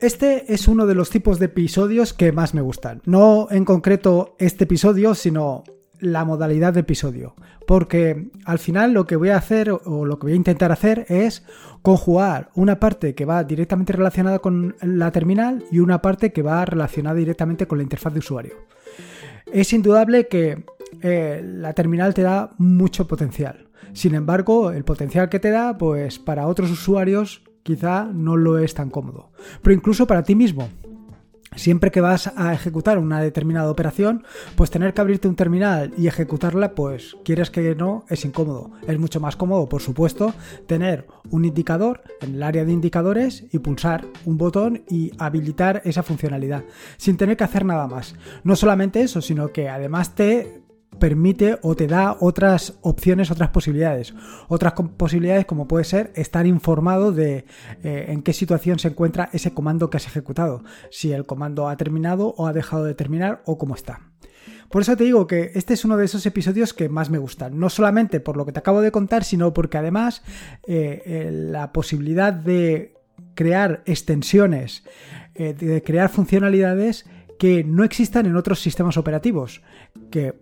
Este es uno de los tipos de episodios que más me gustan. No en concreto este episodio, sino la modalidad de episodio. Porque al final lo que voy a hacer o lo que voy a intentar hacer es conjugar una parte que va directamente relacionada con la terminal y una parte que va relacionada directamente con la interfaz de usuario. Es indudable que eh, la terminal te da mucho potencial. Sin embargo, el potencial que te da, pues para otros usuarios quizá no lo es tan cómodo. Pero incluso para ti mismo, Siempre que vas a ejecutar una determinada operación, pues tener que abrirte un terminal y ejecutarla, pues quieres que no, es incómodo. Es mucho más cómodo, por supuesto, tener un indicador en el área de indicadores y pulsar un botón y habilitar esa funcionalidad, sin tener que hacer nada más. No solamente eso, sino que además te permite o te da otras opciones, otras posibilidades. Otras posibilidades como puede ser estar informado de eh, en qué situación se encuentra ese comando que has ejecutado, si el comando ha terminado o ha dejado de terminar o cómo está. Por eso te digo que este es uno de esos episodios que más me gustan, no solamente por lo que te acabo de contar, sino porque además eh, eh, la posibilidad de crear extensiones, de crear funcionalidades, que no existan en otros sistemas operativos, que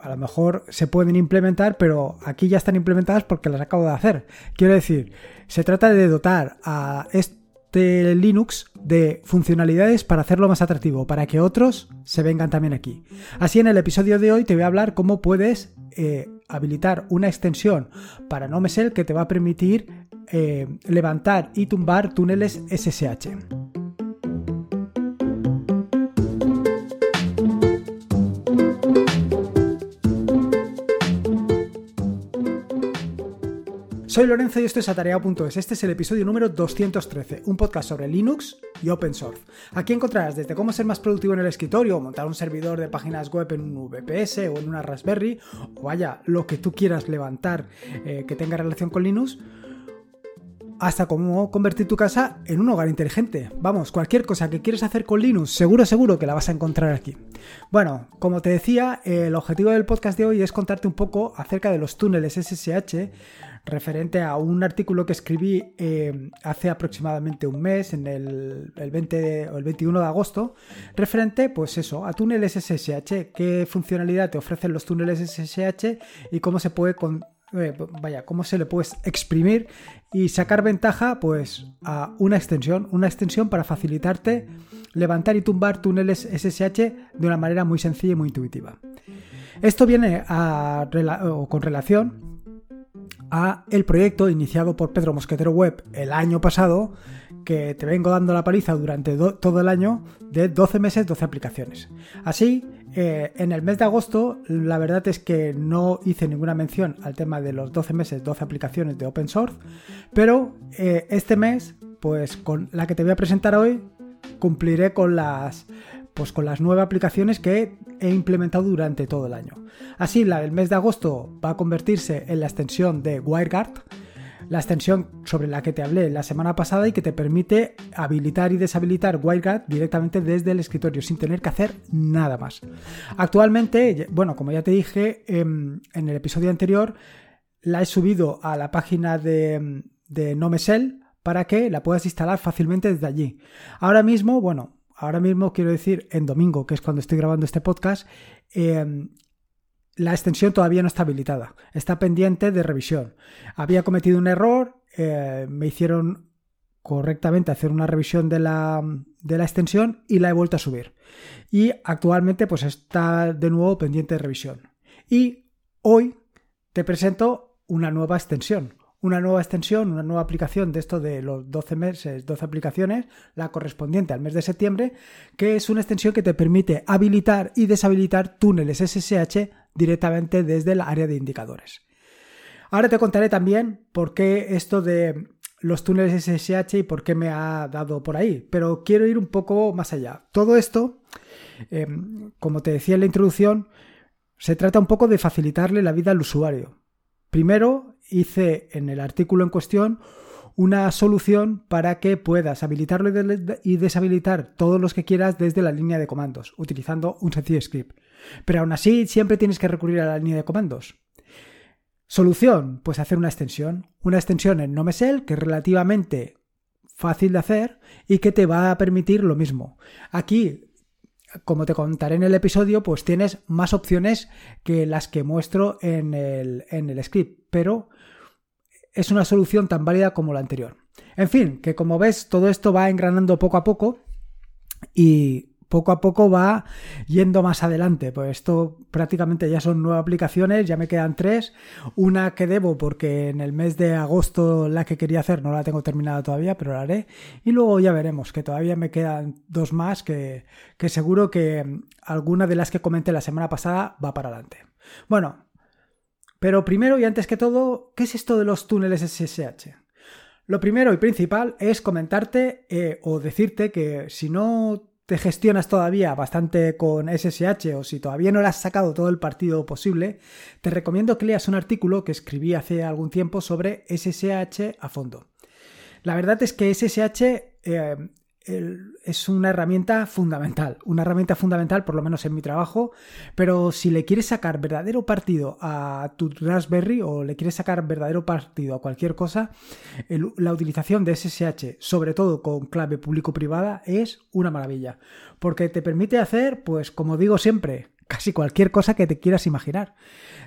a lo mejor se pueden implementar, pero aquí ya están implementadas porque las acabo de hacer. Quiero decir, se trata de dotar a este Linux de funcionalidades para hacerlo más atractivo, para que otros se vengan también aquí. Así en el episodio de hoy te voy a hablar cómo puedes eh, habilitar una extensión para NoMesel que te va a permitir eh, levantar y tumbar túneles SSH. Soy Lorenzo y esto es Atareado.es. Este es el episodio número 213, un podcast sobre Linux y Open Source. Aquí encontrarás desde cómo ser más productivo en el escritorio, montar un servidor de páginas web en un VPS o en una Raspberry, o vaya, lo que tú quieras levantar eh, que tenga relación con Linux, hasta cómo convertir tu casa en un hogar inteligente. Vamos, cualquier cosa que quieres hacer con Linux, seguro, seguro que la vas a encontrar aquí. Bueno, como te decía, el objetivo del podcast de hoy es contarte un poco acerca de los túneles SSH referente a un artículo que escribí eh, hace aproximadamente un mes, en el, 20 o el 21 de agosto, referente, pues eso, a túneles SSH, qué funcionalidad te ofrecen los túneles SSH y cómo se puede eh, vaya, cómo se le puede exprimir y sacar ventaja pues a una extensión, una extensión para facilitarte levantar y tumbar túneles SSH de una manera muy sencilla y muy intuitiva. Esto viene con relación a el proyecto iniciado por Pedro Mosquetero Web el año pasado, que te vengo dando la paliza durante todo el año de 12 meses, 12 aplicaciones. Así, eh, en el mes de agosto, la verdad es que no hice ninguna mención al tema de los 12 meses, 12 aplicaciones de open source, pero eh, este mes, pues con la que te voy a presentar hoy, cumpliré con las pues con las nueve aplicaciones que he implementado durante todo el año. Así, la del mes de agosto va a convertirse en la extensión de WireGuard, la extensión sobre la que te hablé la semana pasada y que te permite habilitar y deshabilitar WireGuard directamente desde el escritorio sin tener que hacer nada más. Actualmente, bueno, como ya te dije em, en, el episodio anterior, la he subido a la página de, de Nomesel para que la puedas instalar fácilmente desde allí. Ahora mismo, bueno, ahora mismo quiero decir en domingo, que es cuando estoy grabando este podcast, eh, la extensión todavía no está habilitada, está pendiente de revisión. Había cometido un error, eh, me hicieron correctamente hacer una revisión de la, de la, extensión y la he vuelto a subir. Y actualmente pues está de nuevo pendiente de revisión. Y hoy te presento una nueva extensión una nueva extensión, una nueva aplicación de esto de los 12 meses, 12 aplicaciones, la correspondiente al mes de septiembre, que es una extensión que te permite habilitar y deshabilitar túneles SSH directamente desde el área de indicadores. Ahora te contaré también por qué esto de los túneles SSH y por qué me ha dado por ahí, pero quiero ir un poco más allá. Todo esto, em, como te decía en la introducción, se trata un poco de facilitarle la vida al usuario. Primero, hice en el artículo en cuestión una solución para que puedas habilitarlo y deshabilitar todos los que quieras desde la línea de comandos, utilizando un sencillo script. Pero aún así siempre tienes que recurrir a la línea de comandos. Solución, pues hacer una extensión. Una extensión en NoMesel que es relativamente fácil de hacer y que te va a permitir lo mismo. Aquí como te contaré en el episodio, pues tienes más opciones que las que muestro en el, en el script, pero es una solución tan válida como la anterior. En fin, que como ves, todo esto va engranando poco a poco y poco a poco va yendo más adelante. Pues esto prácticamente ya son nueve aplicaciones, ya me quedan tres. Una que debo porque en el mes de agosto la que quería hacer no la tengo terminada todavía, pero la haré. Y luego ya veremos, que todavía me quedan dos más que, que seguro que alguna de las que comenté la semana pasada va para adelante. Bueno, pero primero y antes que todo, ¿qué es esto de los túneles SSH? Lo primero y principal es comentarte eh, o decirte que si no te gestionas todavía bastante con SSH o si todavía no le has sacado todo el partido posible, te recomiendo que leas un artículo que escribí hace algún tiempo sobre SSH a fondo. La verdad es que SSH eh, es una herramienta fundamental, una herramienta fundamental por lo menos en mi trabajo, pero si le quieres sacar verdadero partido a tu Raspberry o le quieres sacar verdadero partido a cualquier cosa, la utilización de SSH, sobre todo con clave público-privada, es una maravilla, porque te permite hacer, pues como digo siempre, casi cualquier cosa que te quieras imaginar.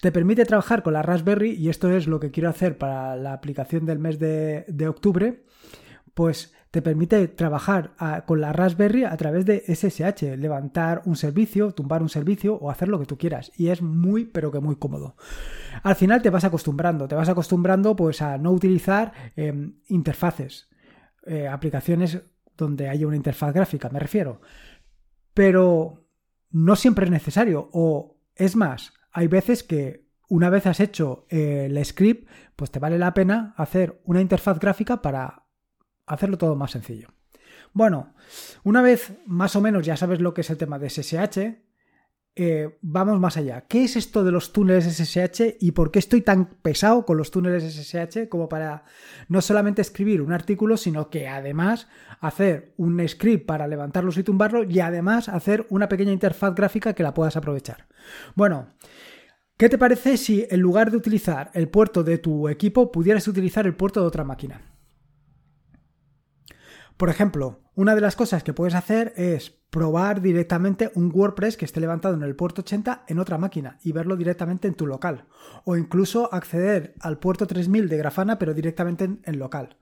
Te permite trabajar con la Raspberry y esto es lo que quiero hacer para la aplicación del mes de, de octubre, pues te permite trabajar con la Raspberry a través de SSH, levantar un servicio, tumbar un servicio o hacer lo que tú quieras. Y es muy, pero que muy cómodo. Al final te vas acostumbrando, te vas acostumbrando pues a no utilizar em, interfaces, eh, aplicaciones donde haya una interfaz gráfica, me refiero. Pero no siempre es necesario. O es más, hay veces que una vez has hecho el script, pues te vale la pena hacer una interfaz gráfica para hacerlo todo más sencillo. Bueno, una vez más o menos ya sabes lo que es el tema de SSH, eh, vamos más allá. ¿Qué es esto de los túneles SSH y por qué estoy tan pesado con los túneles SSH como para no solamente escribir un artículo, sino que además hacer un script para levantarlos y tumbarlos y además hacer una pequeña interfaz gráfica que la puedas aprovechar? Bueno, ¿qué te parece si en lugar de utilizar el puerto de tu equipo pudieras utilizar el puerto de otra máquina? Por ejemplo, una de las cosas que puedes hacer es probar directamente un WordPress que esté levantado en el puerto 80 en otra máquina y verlo directamente en tu local. O incluso acceder al puerto 3000 de Grafana pero directamente en, local.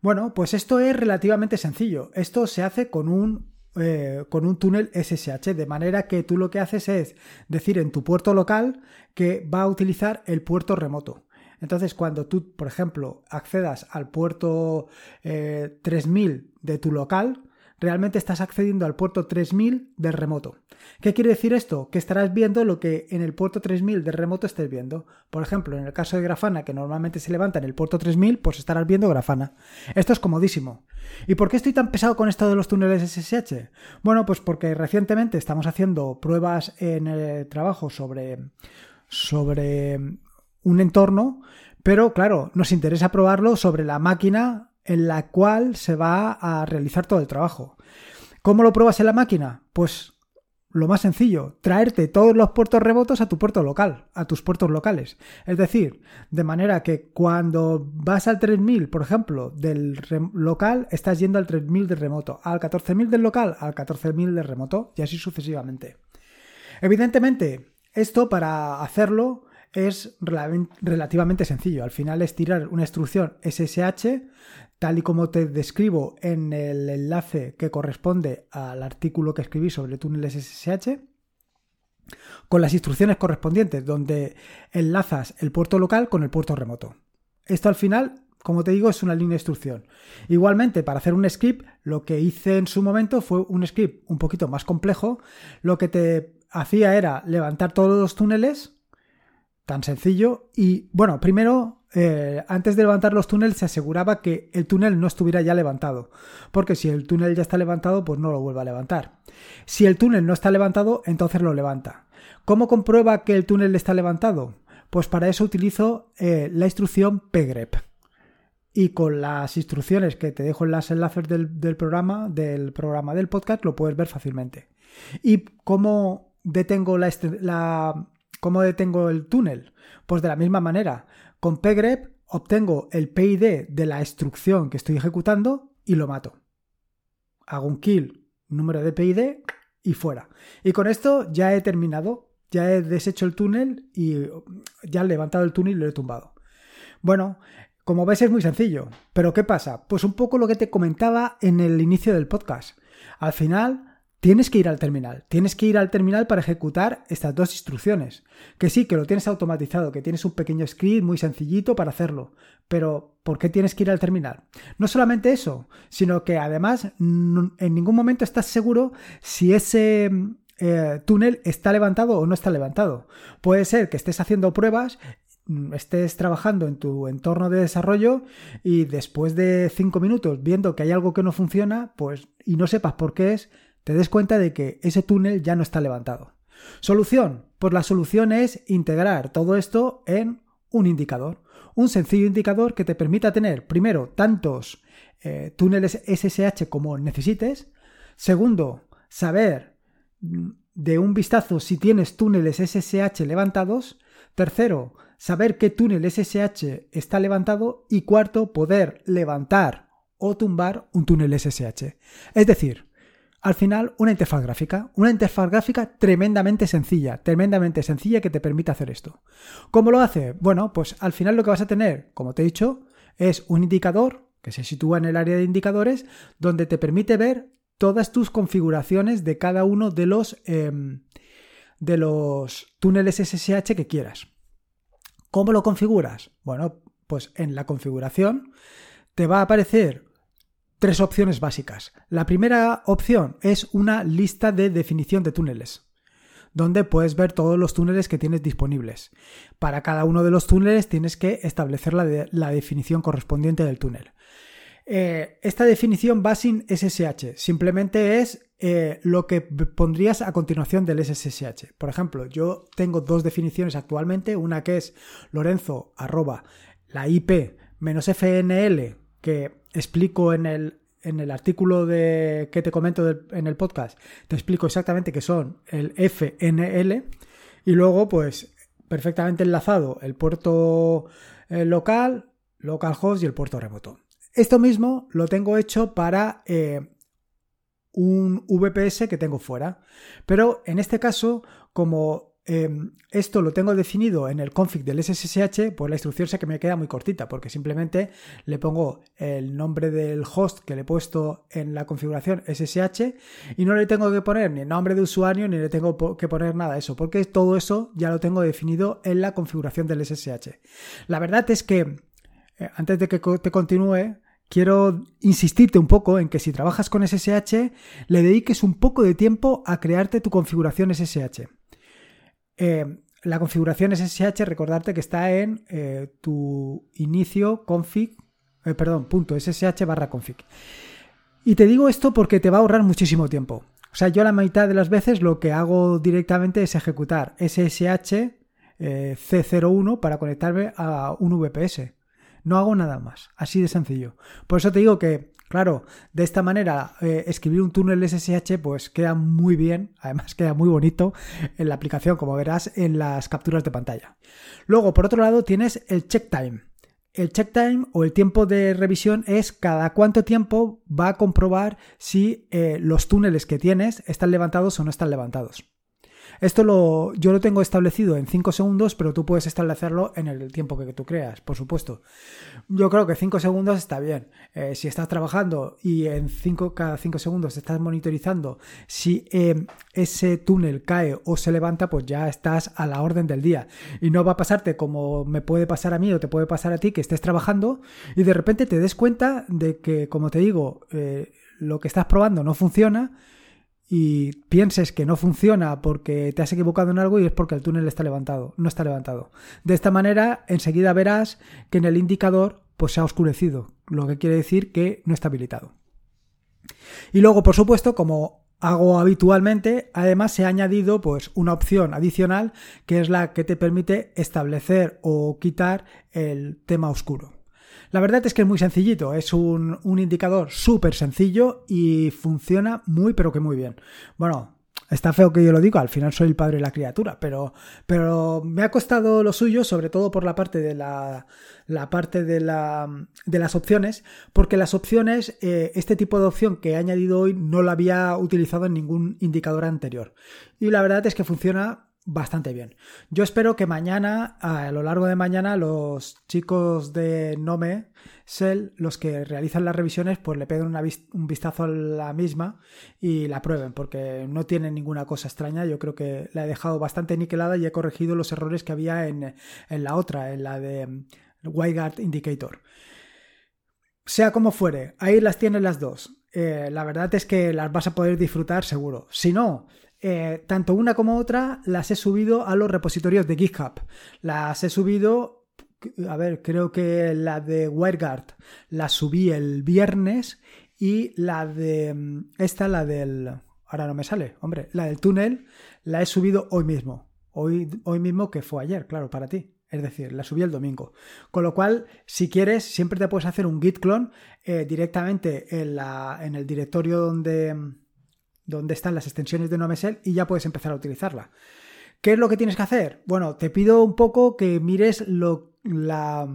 Bueno, pues esto es relativamente sencillo. Esto se hace con un, eh, con un túnel SSH, de manera que tú lo que haces es decir en tu puerto local que va a utilizar el puerto remoto. Entonces, cuando tú, por ejemplo, accedas al puerto 3000 eh, de tu local, realmente estás accediendo al puerto 3000 del remoto. ¿Qué quiere decir esto? Que estarás viendo lo que en el puerto 3000 del remoto estés viendo. Por ejemplo, en el caso de Grafana, que normalmente se levanta en el puerto 3000, pues estarás viendo Grafana. Esto es comodísimo. ¿Y por qué estoy tan pesado con esto de los túneles SSH? Bueno, pues porque recientemente estamos haciendo pruebas en el trabajo sobre, sobre un entorno, pero claro, nos interesa probarlo sobre la máquina en la cual se va a realizar todo el trabajo. ¿Cómo lo pruebas en la máquina? Pues lo más sencillo, traerte todos los puertos remotos a tu puerto local, a tus puertos locales. Es decir, de manera que cuando vas al 3000, por ejemplo, del local, estás yendo al 3000 del remoto, al 14000 del local, al 14000 del remoto, y así sucesivamente. Evidentemente, esto para hacerlo es relativamente sencillo. Al final es tirar una instrucción SSH, tal y como te describo en el enlace que corresponde al artículo que escribí sobre túneles SSH, con las instrucciones correspondientes, donde enlazas el puerto local con el puerto remoto. Esto al final como te digo, es una línea de instrucción. Igualmente, para hacer un script, lo que hice en su momento fue un script un poquito más complejo. Lo que te hacía era levantar todos los túneles Tan sencillo. Y bueno, primero, eh, antes de levantar los túneles, se aseguraba que el túnel no estuviera ya levantado. Porque si el túnel ya está levantado, pues no lo vuelve a levantar. Si el túnel no está levantado, entonces lo levanta. ¿Cómo comprueba que el túnel está levantado? Pues para eso utilizo eh, la instrucción pgrep. Y con las instrucciones que te dejo en las enlaces del, programa, del programa del podcast, lo puedes ver fácilmente. ¿Y cómo detengo la, la ¿Cómo detengo el túnel? Pues de la misma manera. Con pgrep obtengo el PID de la instrucción que estoy ejecutando y lo mato. Hago un kill, número de PID y fuera. Y con esto ya he terminado, ya he deshecho el túnel y ya he levantado el túnel y lo he tumbado. Bueno, como ves es muy sencillo, pero ¿qué pasa? Pues un poco lo que te comentaba en el inicio del podcast. Al final tienes que ir al terminal, tienes que ir al terminal para ejecutar estas dos instrucciones. Que sí, que lo tienes automatizado, que tienes un pequeño script muy sencillito para hacerlo, pero ¿por qué tienes que ir al terminal? No solamente eso, sino que además en ningún momento estás seguro si ese eh, túnel está levantado o no está levantado. Puede ser que estés haciendo pruebas Mm, estés trabajando en tu entorno de desarrollo y después de cinco minutos viendo que hay algo que no funciona, pues y no sepas por qué es, te des cuenta de que ese túnel ya no está levantado. Solución, pues la solución es integrar todo esto en un indicador, un sencillo indicador que te permita tener primero tantos eh, túneles SSH como necesites, segundo, saber mm, de un vistazo si tienes túneles SSH levantados, tercero, saber qué túnel SSH está levantado y cuarto, poder levantar o tumbar un túnel SSH. Es decir, al final una interfaz gráfica, una interfaz gráfica tremendamente sencilla, tremendamente sencilla que te permite hacer esto. ¿Cómo lo hace? Bueno, pues al final lo que vas a tener, como te he dicho, es un indicador que se sitúa en el área de indicadores donde te permite ver todas tus configuraciones de cada uno de los, em, de los túneles SSH que quieras. ¿Cómo lo configuras? Bueno, pues en la configuración te va a aparecer tres opciones básicas. La primera opción es una lista de definición de túneles donde puedes ver todos los túneles que tienes disponibles. Para cada uno de los túneles tienes que establecer la, la definición correspondiente del túnel. Eh, esta definición va sin SSH, simplemente es eh, lo que pondrías a continuación del SSH. Por ejemplo, yo tengo dos definiciones actualmente, una que es Lorenzo arroba la IP menos FNL que explico en el, en el artículo de, que te comento en el podcast, te explico exactamente qué son el FNL y luego pues perfectamente enlazado el puerto eh, local, localhost y el puerto remoto. Esto mismo lo tengo hecho para eh, un VPS que tengo fuera. Pero en este caso, como em, esto lo tengo definido en el config del SSH, pues la instrucción sé que me queda muy cortita, porque simplemente le pongo el nombre del host que le he puesto en la configuración SSH y no le tengo que poner ni nombre de usuario ni le tengo que poner nada de eso, porque todo eso ya lo tengo definido en la configuración del SSH. La verdad es que eh, antes de que te continúe, quiero insistirte un poco en que si trabajas con SSH, le dediques un poco de tiempo a crearte tu configuración SSH. Eh, la configuración SSH, recordarte que está en eh, tu inicio config, perdón, punto ssh barra config. Y te digo esto porque te va a ahorrar muchísimo tiempo. O sea, yo la mitad de las veces lo que hago directamente es ejecutar SSH C01 para conectarme a un VPS. No hago nada más, así de sencillo. Por eso te digo que, claro, de esta manera eh, escribir un túnel SSH pues queda muy bien, además queda muy bonito en la aplicación, como verás en las capturas de pantalla. Luego, por otro lado, tienes el check time. El check time o el tiempo de revisión es cada cuánto tiempo va a comprobar si eh, los túneles que tienes están levantados o no están levantados. Esto lo, yo lo tengo establecido en 5 segundos, pero tú puedes establecerlo en el tiempo que tú creas, por supuesto. Yo creo que 5 segundos está bien. Eh, si estás trabajando y en cinco, cada 5 segundos estás monitorizando si eh, ese túnel cae o se levanta, pues ya estás a la orden del día. Y no va a pasarte como me puede pasar a mí o te puede pasar a ti, que estés trabajando y de repente te des cuenta de que, como te digo, eh, lo que estás probando no funciona y pienses que no funciona porque te has equivocado en algo y es porque el túnel está levantado, no está levantado. De esta manera, enseguida verás que en el indicador pues se ha oscurecido, lo que quiere decir que no está habilitado. Y luego, por supuesto, como hago habitualmente, además se ha añadido pues una opción adicional que es la que te permite establecer o quitar el tema oscuro. La verdad es que es muy sencillito, es un, indicador súper sencillo y funciona muy pero que muy bien. Bueno, Está feo que yo lo digo, al final soy el padre de la criatura, pero, pero me ha costado lo suyo, sobre todo por la parte de la, la parte de, la, de las opciones, porque las opciones, eh, este tipo de opción que he añadido hoy no lo había utilizado en ningún indicador anterior. Y la verdad es que funciona bastante bien. Yo espero que mañana, a lo largo de mañana, los chicos de Nome Cell, los que realizan las revisiones, pues le peguen un vistazo a la misma y la prueben, porque no tiene ninguna cosa extraña. Yo creo que la he dejado bastante niquelada y he corregido los errores que había en, la otra, en la de mm, WireGuard Indicator. Sea como fuere, ahí las tienes las dos. Eh, la verdad es que las vas a poder disfrutar seguro. Si no, eh, tanto una como otra las he subido a los repositorios de GitHub. Las he subido, a ver, creo que la de WireGuard la subí el viernes y la de mm, esta, la del, ahora no me sale, hombre, la del túnel la he subido hoy mismo. Hoy, hoy mismo que fue ayer, claro, para ti. Es decir, la subí el domingo. Con lo cual, si quieres, siempre te puedes hacer un git clone eh, directamente en, la, en el directorio donde, donde están las extensiones de NoMesel y ya puedes empezar a utilizarla. ¿Qué es lo que tienes que hacer? Bueno, te pido un poco que mires lo, la,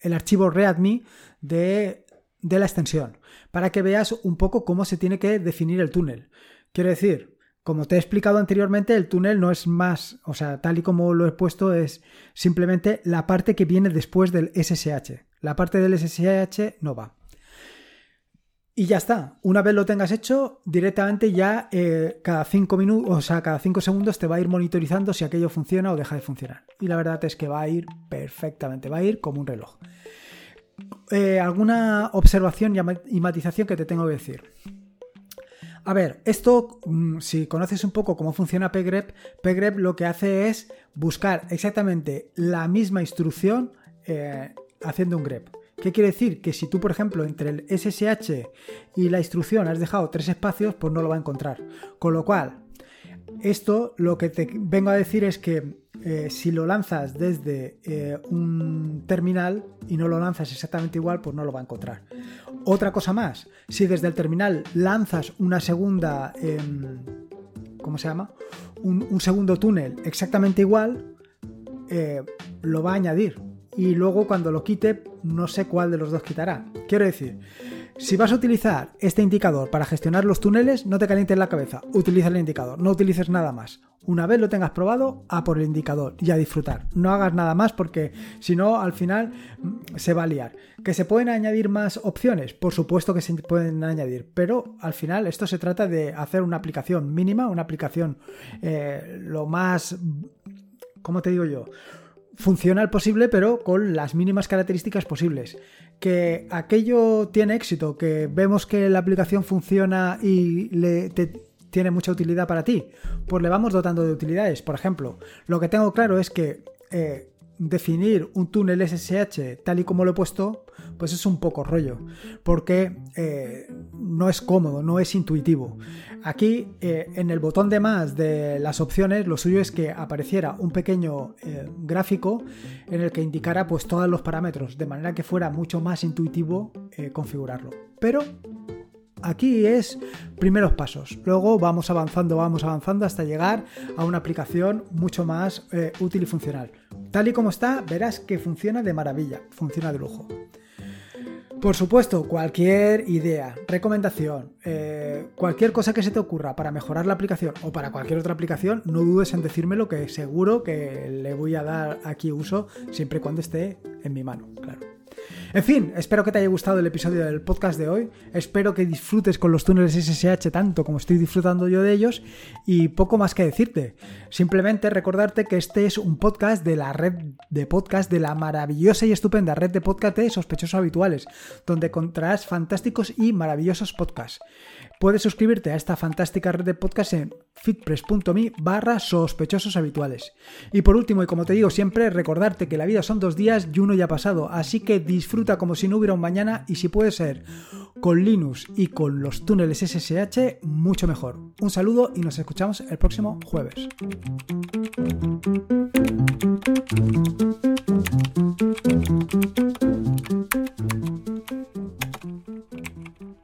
el archivo README de, de la extensión para que veas un poco cómo se tiene que definir el túnel. Quiero decir, como te he explicado anteriormente, el túnel no es más, o sea, tal y como lo he puesto, es simplemente la parte que viene después del SSH. La parte del SSH no va. Y ya está. Una vez lo tengas hecho, directamente ya eh, cada 5 minutos, o sea, cada 5 segundos te va a ir monitorizando si aquello funciona o deja de funcionar. Y la verdad es que va a ir perfectamente, va a ir como un reloj. Eh, ¿Alguna observación y matización que te tengo que decir? A ver, esto, mm, si conoces un poco cómo funciona pgrep, pgrep lo que hace es buscar exactamente la misma instrucción eh, haciendo un grep. ¿Qué quiere decir? Que si tú, por ejemplo, entre el SSH y la instrucción has dejado tres espacios, pues no lo va a encontrar. Con lo cual, esto lo que te vengo a decir es que eh, si lo lanzas desde eh, un terminal y no lo lanzas exactamente igual, pues no lo va a encontrar. Otra cosa más, si desde el terminal lanzas una segunda, em, ¿cómo se llama? Un, segundo túnel exactamente igual, eh, lo va a añadir y luego cuando lo quite no sé cuál de los dos quitará. Quiero decir, si vas a utilizar este indicador para gestionar los túneles, no te calientes la cabeza, utiliza el indicador, no utilices nada más. Una vez lo tengas probado, a por el indicador y a disfrutar. No hagas nada más porque si no, al final mm, se va a liar. ¿Que se pueden añadir más opciones? Por supuesto que se pueden añadir, pero al final esto se trata de hacer una aplicación mínima, una aplicación eh, lo más... ¿Cómo te digo yo? Funcional posible, pero con las mínimas características posibles. Que aquello tiene éxito, que vemos que la aplicación funciona y le, tiene mucha utilidad para ti, pues le vamos dotando de utilidades. Por ejemplo, lo que tengo claro es que eh, definir un túnel SSH tal y como lo he puesto, pues es un poco rollo, porque eh, no es cómodo, no es intuitivo. Aquí, eh, en el botón de más de las opciones, lo suyo es que apareciera un pequeño eh, gráfico en el que indicara pues todos los parámetros, de manera que fuera mucho más intuitivo configurarlo. Pero Aquí es primeros pasos. Luego vamos avanzando, vamos avanzando hasta llegar a una aplicación mucho más útil y funcional. Tal y como está, verás que funciona de maravilla, funciona de lujo. Por supuesto, cualquier idea, recomendación, eh, cualquier cosa que se te ocurra para mejorar la aplicación o para cualquier otra aplicación, no dudes en decírmelo que seguro que le voy a dar aquí uso siempre y cuando esté en mi mano, claro. En fin, espero que te haya gustado el episodio del podcast de hoy. Espero que disfrutes con los túneles SSH tanto como estoy disfrutando yo de ellos. Y poco más que decirte. Simplemente recordarte que este es un podcast de la red de podcast de la maravillosa y estupenda red de podcast de sospechosos habituales, donde encontrarás fantásticos y maravillosos podcasts. Puedes suscribirte a esta fantástica red de podcast en fitpress.me barra habituales. Y por último, y como te digo siempre, recordarte que la vida son dos días y uno ya ha pasado, así que como si no hubiera un mañana y si puede ser con Linux y con los túneles SSH, mucho mejor. Un saludo y nos escuchamos el próximo jueves.